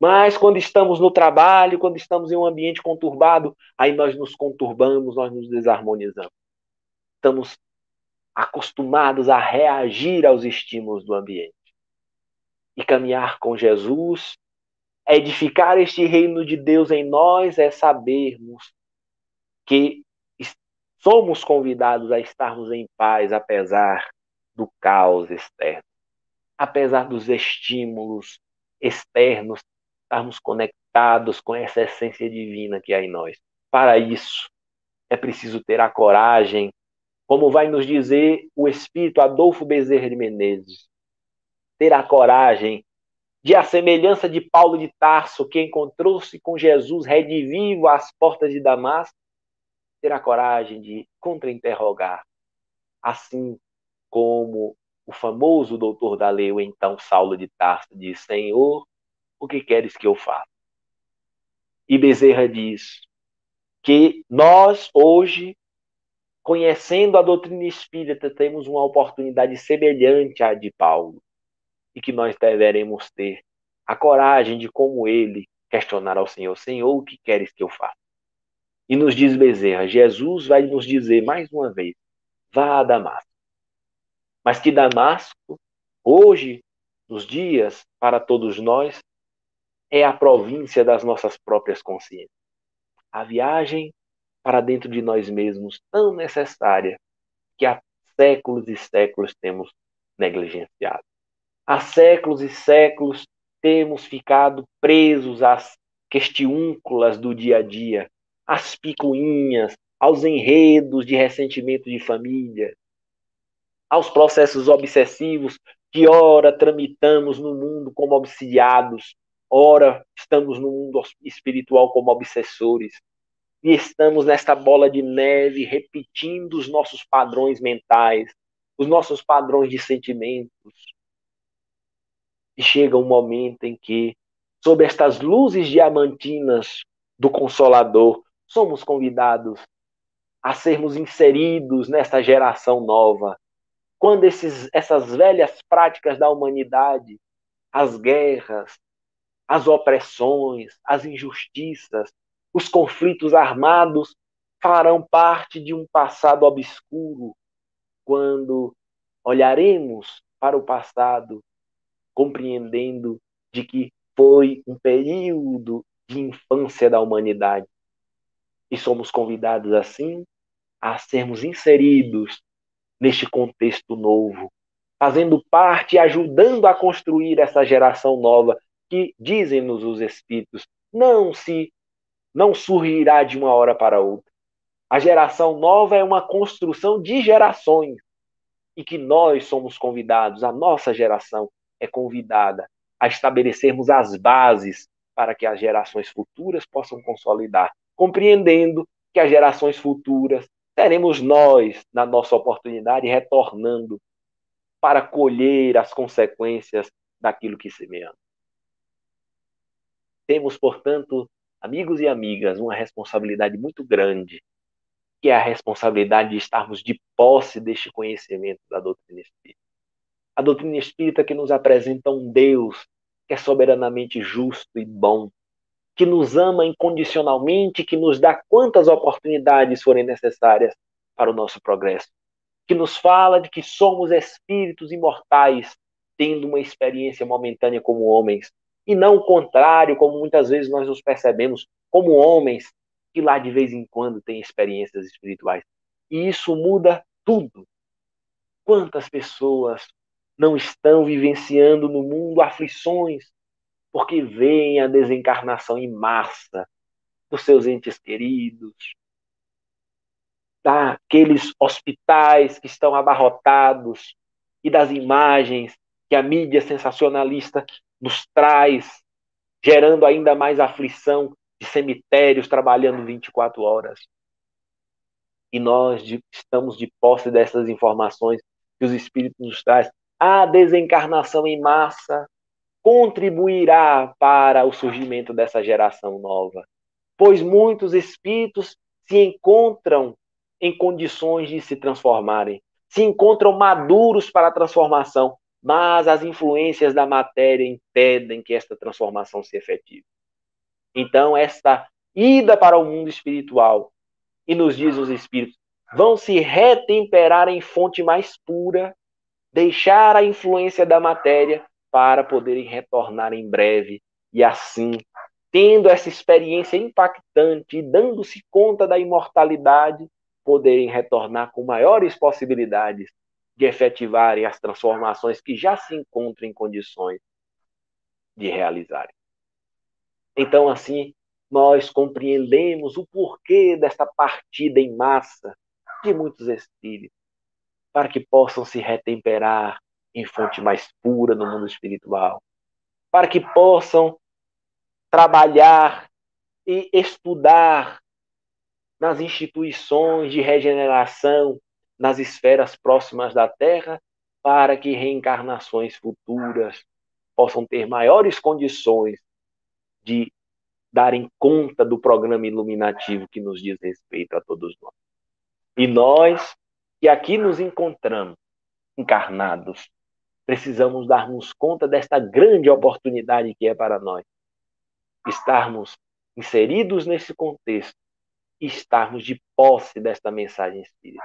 Mas quando estamos no trabalho, quando estamos em um ambiente conturbado, aí nós nos conturbamos, nós nos desarmonizamos. Estamos acostumados a reagir aos estímulos do ambiente. E caminhar com Jesus, edificar este reino de Deus em nós, é sabermos que somos convidados a estarmos em paz apesar do caos externo, apesar dos estímulos externos, estarmos conectados com essa essência divina que há em nós. Para isso, é preciso ter a coragem como vai nos dizer o espírito Adolfo Bezerra de Menezes, ter a coragem de a semelhança de Paulo de Tarso, que encontrou-se com Jesus redivivo às portas de Damasco, ter a coragem de contra-interrogar, assim como o famoso doutor da lei, o então Saulo de Tarso, diz: Senhor, o que queres que eu faça? E Bezerra diz que nós, hoje, conhecendo a doutrina espírita, temos uma oportunidade semelhante à de Paulo e que nós deveremos ter a coragem de, como ele, questionar ao Senhor: Senhor, o que queres que eu faça? E nos diz Bezerra: Jesus vai nos dizer mais uma vez: vá a Damasco. Mas que Damasco, hoje, nos dias, para todos nós, é a província das nossas próprias consciências. A viagem para dentro de nós mesmos tão necessária que há séculos e séculos temos negligenciado. Há séculos e séculos temos ficado presos às questiúnculas do dia a dia, às picuinhas, aos enredos de ressentimento de família, aos processos obsessivos que ora tramitamos no mundo como obsidiados, ora estamos no mundo espiritual como obsessores, e estamos nesta bola de neve repetindo os nossos padrões mentais, os nossos padrões de sentimentos. E chega um momento em que, sob estas luzes diamantinas do Consolador, somos convidados a sermos inseridos nesta geração nova, quando esses, essas velhas práticas da humanidade, as guerras, as opressões, as injustiças, os conflitos armados farão parte de um passado obscuro quando olharemos para o passado compreendendo de que foi um período de infância da humanidade. E somos convidados assim a sermos inseridos neste contexto novo, fazendo parte e ajudando a construir essa geração nova que dizem-nos os espíritos, não se não surgirá de uma hora para outra. A geração nova é uma construção de gerações e que nós somos convidados, a nossa geração é convidada a estabelecermos as bases para que as gerações futuras possam consolidar, compreendendo que as gerações futuras teremos nós, na nossa oportunidade, retornando para colher as consequências daquilo que semeamos. Temos, portanto, amigos e amigas, uma responsabilidade muito grande, que é a responsabilidade de estarmos de posse deste conhecimento da doutrina espírita. A doutrina espírita que nos apresenta um Deus que é soberanamente justo e bom, que nos ama incondicionalmente, que nos dá quantas oportunidades forem necessárias para o nosso progresso, que nos fala de que somos espíritos imortais, tendo uma experiência momentânea como homens, e não o contrário, como muitas vezes nós nos percebemos como homens que lá de vez em quando têm experiências espirituais. E isso muda tudo. Quantas pessoas não estão vivenciando no mundo aflições porque veem a desencarnação em massa dos seus entes queridos, daqueles hospitais que estão abarrotados e das imagens que a mídia sensacionalista nos traz, gerando ainda mais aflição de cemitérios trabalhando 24 horas. E nós estamos de posse dessas informações que os Espíritos nos trazem. A desencarnação em massa contribuirá para o surgimento dessa geração nova, pois muitos espíritos se encontram em condições de se transformarem, se encontram maduros para a transformação, mas as influências da matéria impedem que esta transformação se efetive. Então, esta ida para o mundo espiritual, e nos diz os espíritos, vão se retemperar em fonte mais pura, deixar a influência da matéria para poderem retornar em breve e assim, tendo essa experiência impactante e dando-se conta da imortalidade, poderem retornar com maiores possibilidades de efetivarem as transformações que já se encontram em condições de realizarem. Então, assim, nós compreendemos o porquê desta partida em massa de muitos espíritos, para que possam se retemperar em fonte mais pura no mundo espiritual, para que possam trabalhar e estudar nas instituições de regeneração nas esferas próximas da Terra, para que reencarnações futuras possam ter maiores condições de darem conta do programa iluminativo que nos diz respeito a todos nós. E nós, que aqui nos encontramos encarnados, precisamos darmos conta desta grande oportunidade que é para nós. Estarmos inseridos nesse contexto e estarmos de posse desta mensagem espírita.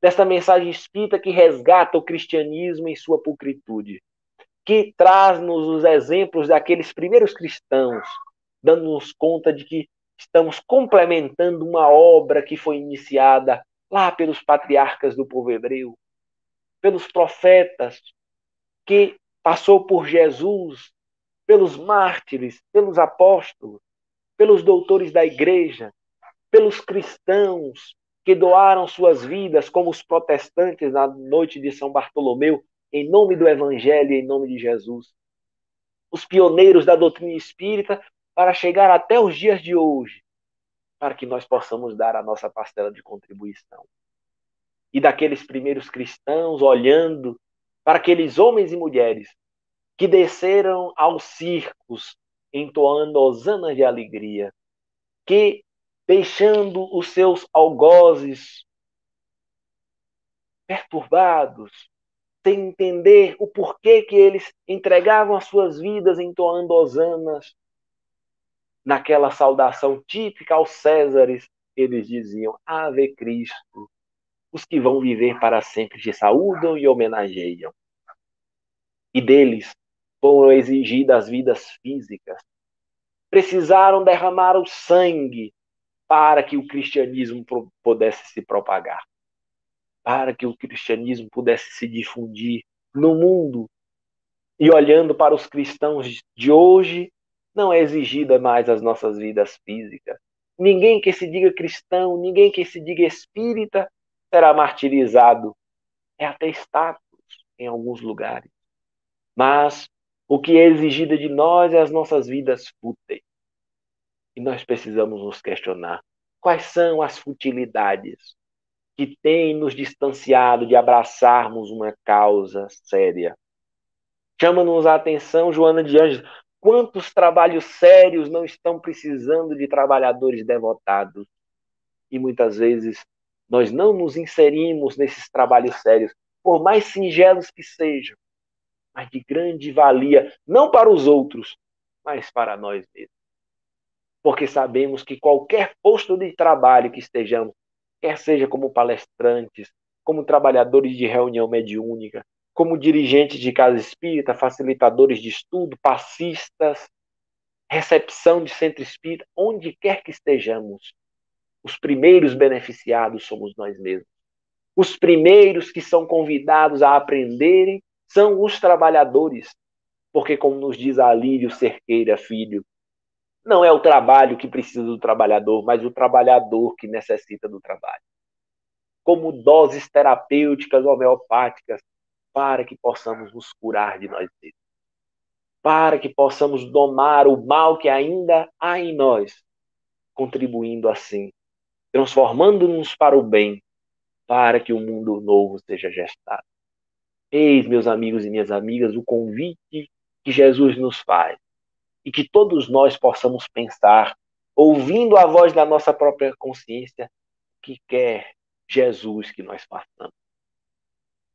Desta mensagem espírita que resgata o cristianismo em sua pulcritude, que traz-nos os exemplos daqueles primeiros cristãos, dando-nos conta de que estamos complementando uma obra que foi iniciada lá pelos patriarcas do povo hebreu, pelos profetas, que passou por Jesus, pelos mártires, pelos apóstolos, pelos doutores da igreja, pelos cristãos que doaram suas vidas, como os protestantes na noite de São Bartolomeu, em nome do Evangelho em nome de Jesus. Os pioneiros da doutrina espírita para chegar até os dias de hoje, para que nós possamos dar a nossa parcela de contribuição. E daqueles primeiros cristãos olhando para aqueles homens e mulheres que desceram aos circos entoando hosanas de alegria, que deixando os seus algozes perturbados, sem entender o porquê que eles entregavam as suas vidas entoando hosanas. Naquela saudação típica aos Césares, eles diziam: Ave Cristo. Os que vão viver para sempre te saúdam e homenageiam. E deles foram exigidas vidas físicas. Precisaram derramar o sangue para que o cristianismo pudesse se propagar para que o cristianismo pudesse se difundir no mundo. E olhando para os cristãos de hoje, não é exigida mais as nossas vidas físicas. Ninguém que se diga cristão, ninguém que se diga espírita será martirizado. É até status em alguns lugares. Mas o que é exigido de nós é as nossas vidas fúteis. E nós precisamos nos questionar quais são as futilidades que tem nos distanciado de abraçarmos uma causa séria. Chama-nos a atenção, Joana de Anjos, quantos trabalhos sérios não estão precisando de trabalhadores devotados. E muitas vezes nós não nos inserimos nesses trabalhos sérios, por mais singelos que sejam, mas de grande valia, não para os outros, mas para nós mesmos. Porque sabemos que qualquer posto de trabalho que estejamos quer seja como palestrantes, como trabalhadores de reunião mediúnica, como dirigentes de casa espírita, facilitadores de estudo, passistas, recepção de centro espírita, onde quer que estejamos, os primeiros beneficiados somos nós mesmos. Os primeiros que são convidados a aprenderem são os trabalhadores, porque, como nos diz Alírio Cerqueira Filho, não é o trabalho que precisa do trabalhador, mas o trabalhador que necessita do trabalho. Como doses terapêuticas homeopáticas para que possamos nos curar de nós mesmos. Para que possamos domar o mal que ainda há em nós, contribuindo assim, transformando-nos para o bem, para que o mundo novo seja gestado. Eis, meus amigos e minhas amigas, o convite que Jesus nos faz e que todos nós possamos pensar, ouvindo a voz da nossa própria consciência, que quer Jesus que nós façamos.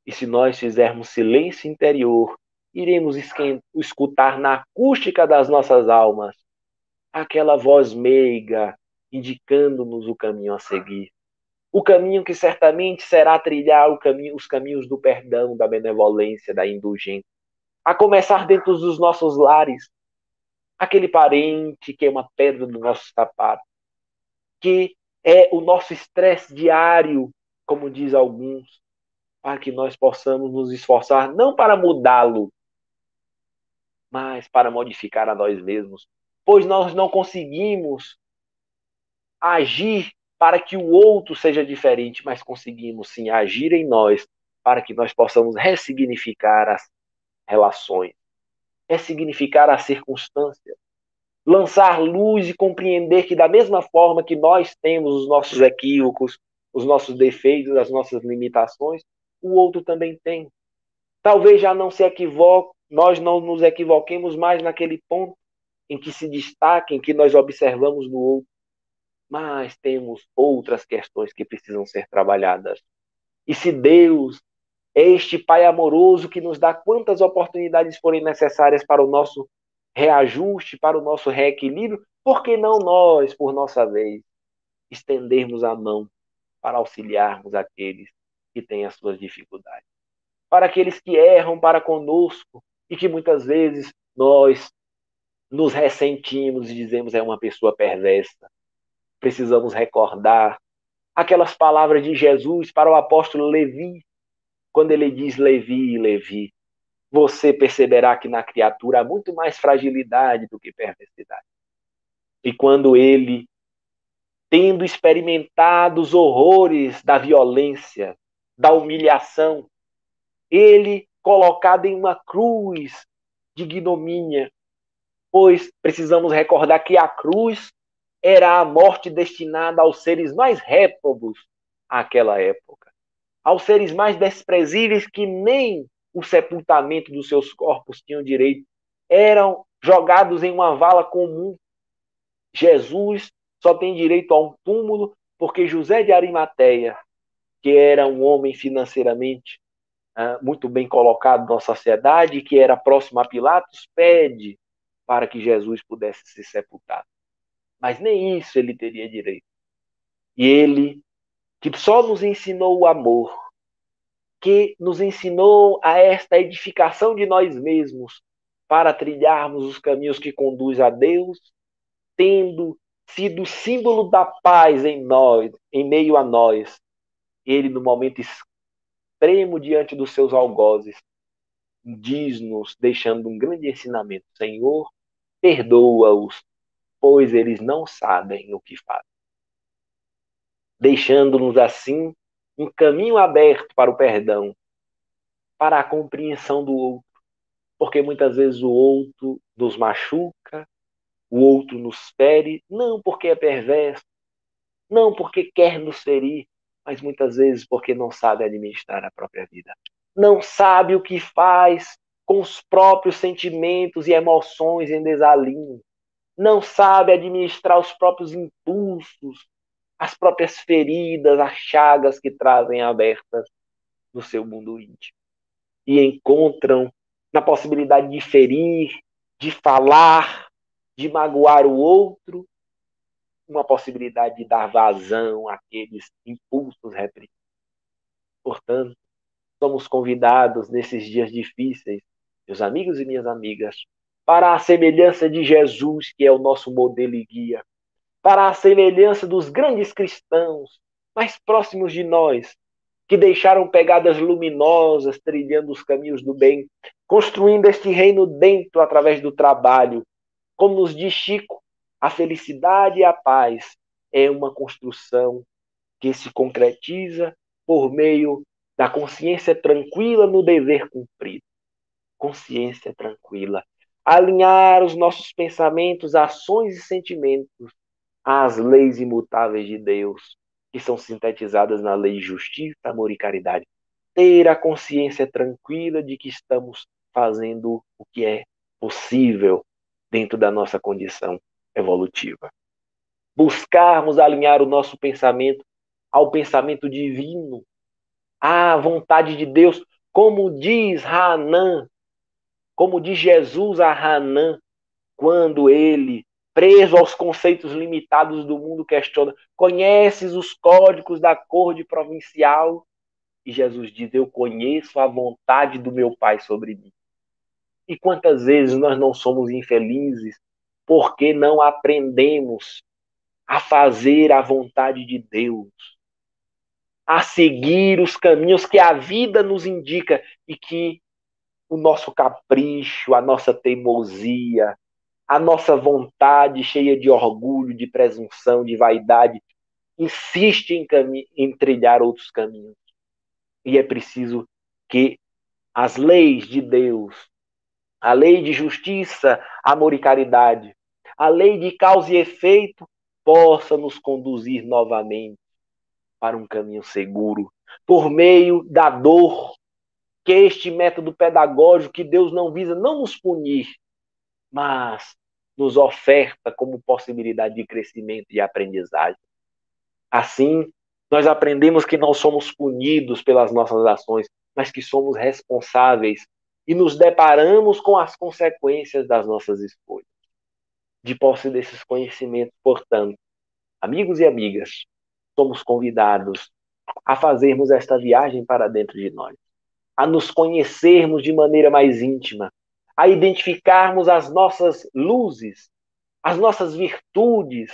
E se nós fizermos silêncio interior, iremos escutar na acústica das nossas almas aquela voz meiga indicando-nos o caminho a seguir. O caminho que certamente será trilhar caminho, os caminhos do perdão, da benevolência, da indulgência. A começar dentro dos nossos lares, aquele parente que é uma pedra do nosso sapato, que é o nosso estresse diário, como diz alguns, para que nós possamos nos esforçar não para mudá-lo, mas para modificar a nós mesmos, pois nós não conseguimos agir para que o outro seja diferente, mas conseguimos sim agir em nós para que nós possamos ressignificar as relações ressignificar a circunstância, lançar luz e compreender que, da mesma forma que nós temos os nossos equívocos, os nossos defeitos, as nossas limitações, o outro também tem. Talvez já não se equivoque, nós não nos equivoquemos mais naquele ponto em que se destaca, em que nós observamos no outro. Mas temos outras questões que precisam ser trabalhadas. E se Deus é este Pai amoroso que nos dá quantas oportunidades forem necessárias para o nosso reajuste, para o nosso reequilíbrio, por que não nós, por nossa vez, estendermos a mão para auxiliarmos aqueles que têm as suas dificuldades? Para aqueles que erram para conosco e que muitas vezes nós nos ressentimos e dizemos é uma pessoa perversa. Precisamos recordar aquelas palavras de Jesus para o apóstolo Levi, quando ele diz Levi, Levi, você perceberá que na criatura há muito mais fragilidade do que perversidade. E quando ele, tendo experimentado os horrores da violência, da humilhação, ele colocado em uma cruz de ignomínia, pois precisamos recordar que a cruz era a morte destinada aos seres mais réprobos àquela época aos seres mais desprezíveis que nem o sepultamento dos seus corpos tinham direito, eram jogados em uma vala comum. Jesus só tem direito a um túmulo porque José de Arimateia, que era um homem financeiramente uh, muito bem colocado na sociedade, que era próximo a Pilatos, pede para que Jesus pudesse ser sepultado. Mas nem isso ele teria direito. E ele, que só nos ensinou o amor, que nos ensinou a esta edificação de nós mesmos para trilharmos os caminhos que conduzem a Deus, tendo sido símbolo da paz em nós, em meio a nós. Ele, no momento extremo diante dos seus algozes, diz-nos, deixando um grande ensinamento: Senhor, perdoa-os, pois eles não sabem o que fazem. Deixando-nos assim um caminho aberto para o perdão, para a compreensão do outro, porque muitas vezes o outro nos machuca, o outro nos fere, não porque é perverso, não porque quer nos ferir, mas muitas vezes porque não sabe administrar a própria vida. Não sabe o que faz com os próprios sentimentos e emoções em desalinho. Não sabe administrar os próprios impulsos, as próprias feridas, as chagas que trazem abertas no seu mundo íntimo. E encontram na possibilidade de ferir, de falar, de magoar o outro, uma possibilidade de dar vazão àqueles impulsos reprimidos. Portanto, somos convidados nesses dias difíceis, meus amigos e minhas amigas, para a semelhança de Jesus, que é o nosso modelo e guia, para a semelhança dos grandes cristãos mais próximos de nós, que deixaram pegadas luminosas trilhando os caminhos do bem, construindo este reino dentro através do trabalho. Como nos diz Chico, a felicidade e a paz é uma construção que se concretiza por meio da consciência tranquila no dever cumprido. Consciência tranquila. Alinhar os nossos pensamentos, ações e sentimentos às leis imutáveis de Deus, que são sintetizadas na lei de justiça, amor e caridade. Ter a consciência tranquila de que estamos fazendo o que é possível dentro da nossa condição evolutiva. Buscarmos alinhar o nosso pensamento ao pensamento divino, à vontade de Deus, como diz Hanan, como diz Jesus a Hanan, quando ele preso aos conceitos limitados do mundo, questiona: conheces os códigos da corte provincial? E Jesus diz: Eu conheço a vontade do meu Pai sobre mim. E quantas vezes nós não somos infelizes porque não aprendemos a fazer a vontade de Deus, a seguir os caminhos que a vida nos indica e que o nosso capricho, a nossa teimosia, a nossa vontade cheia de orgulho, de presunção, de vaidade, insiste em, em trilhar outros caminhos. E é preciso que as leis de Deus, a lei de justiça, amor e caridade, a lei de causa e efeito, possa nos conduzir novamente para um caminho seguro, por meio da dor, que este método pedagógico que Deus não visa não nos punir, mas nos oferta como possibilidade de crescimento e aprendizagem. Assim, nós aprendemos que não somos punidos pelas nossas ações, mas que somos responsáveis e nos deparamos com as consequências das nossas escolhas. De posse desses conhecimentos, portanto, amigos e amigas, somos convidados a fazermos esta viagem para dentro de nós, a nos conhecermos de maneira mais íntima, a identificarmos as nossas luzes, as nossas virtudes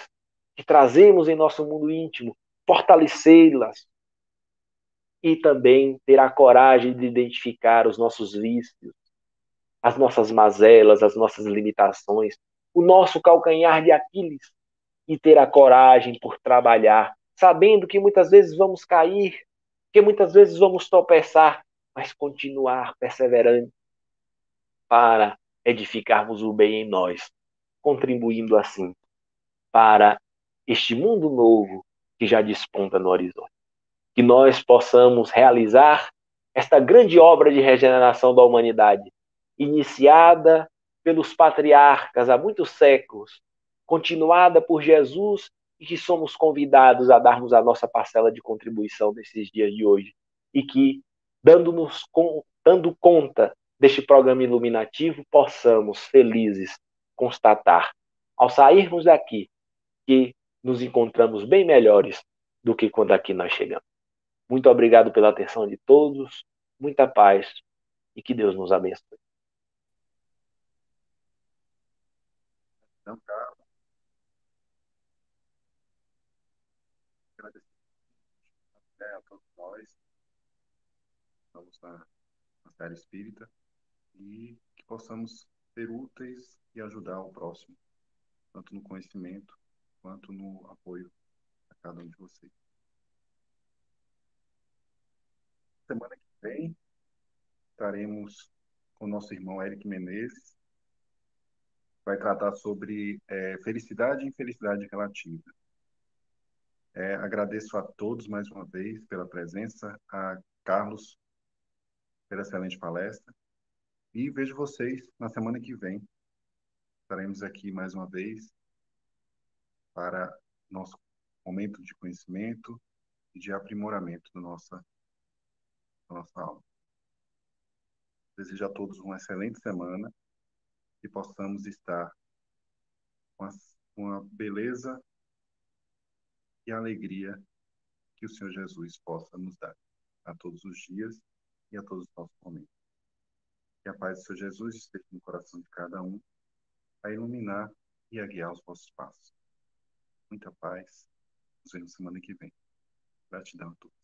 que trazemos em nosso mundo íntimo, fortalecê-las e também ter a coragem de identificar os nossos vícios, as nossas mazelas, as nossas limitações, o nosso calcanhar de Aquiles e ter a coragem por trabalhar, sabendo que muitas vezes vamos cair, que muitas vezes vamos tropeçar, mas continuar perseverante para edificarmos o bem em nós, contribuindo assim para este mundo novo que já desponta no horizonte. Que nós possamos realizar esta grande obra de regeneração da humanidade, iniciada pelos patriarcas há muitos séculos, continuada por Jesus e que somos convidados a darmos a nossa parcela de contribuição nesses dias de hoje. E que dando-nos dando conta deste programa iluminativo, possamos felizes constatar, ao sairmos daqui, que nos encontramos bem melhores do que quando aqui nós chegamos. Muito obrigado pela atenção de todos, muita paz e que Deus nos abençoe. Então, agradecer a todos nós, estamos na, na série espírita, e que possamos ser úteis e ajudar o próximo, tanto no conhecimento quanto no apoio a cada um de vocês. Semana que vem estaremos com o nosso irmão Eric Menezes, vai tratar sobre é, felicidade e infelicidade relativa. É, agradeço a todos mais uma vez pela presença, a Carlos pela excelente palestra e vejo vocês na semana que vem. Estaremos aqui mais uma vez para nosso momento de conhecimento e de aprimoramento da nossa, da nossa aula. Desejo a todos uma excelente semana e possamos estar com a, com a beleza e a alegria que o Senhor Jesus possa nos dar a todos os dias e a todos os nossos momentos. A paz do Senhor Jesus esteja no coração de cada um, a iluminar e a guiar os vossos passos. Muita paz. Nos vemos semana que vem. Gratidão a todos.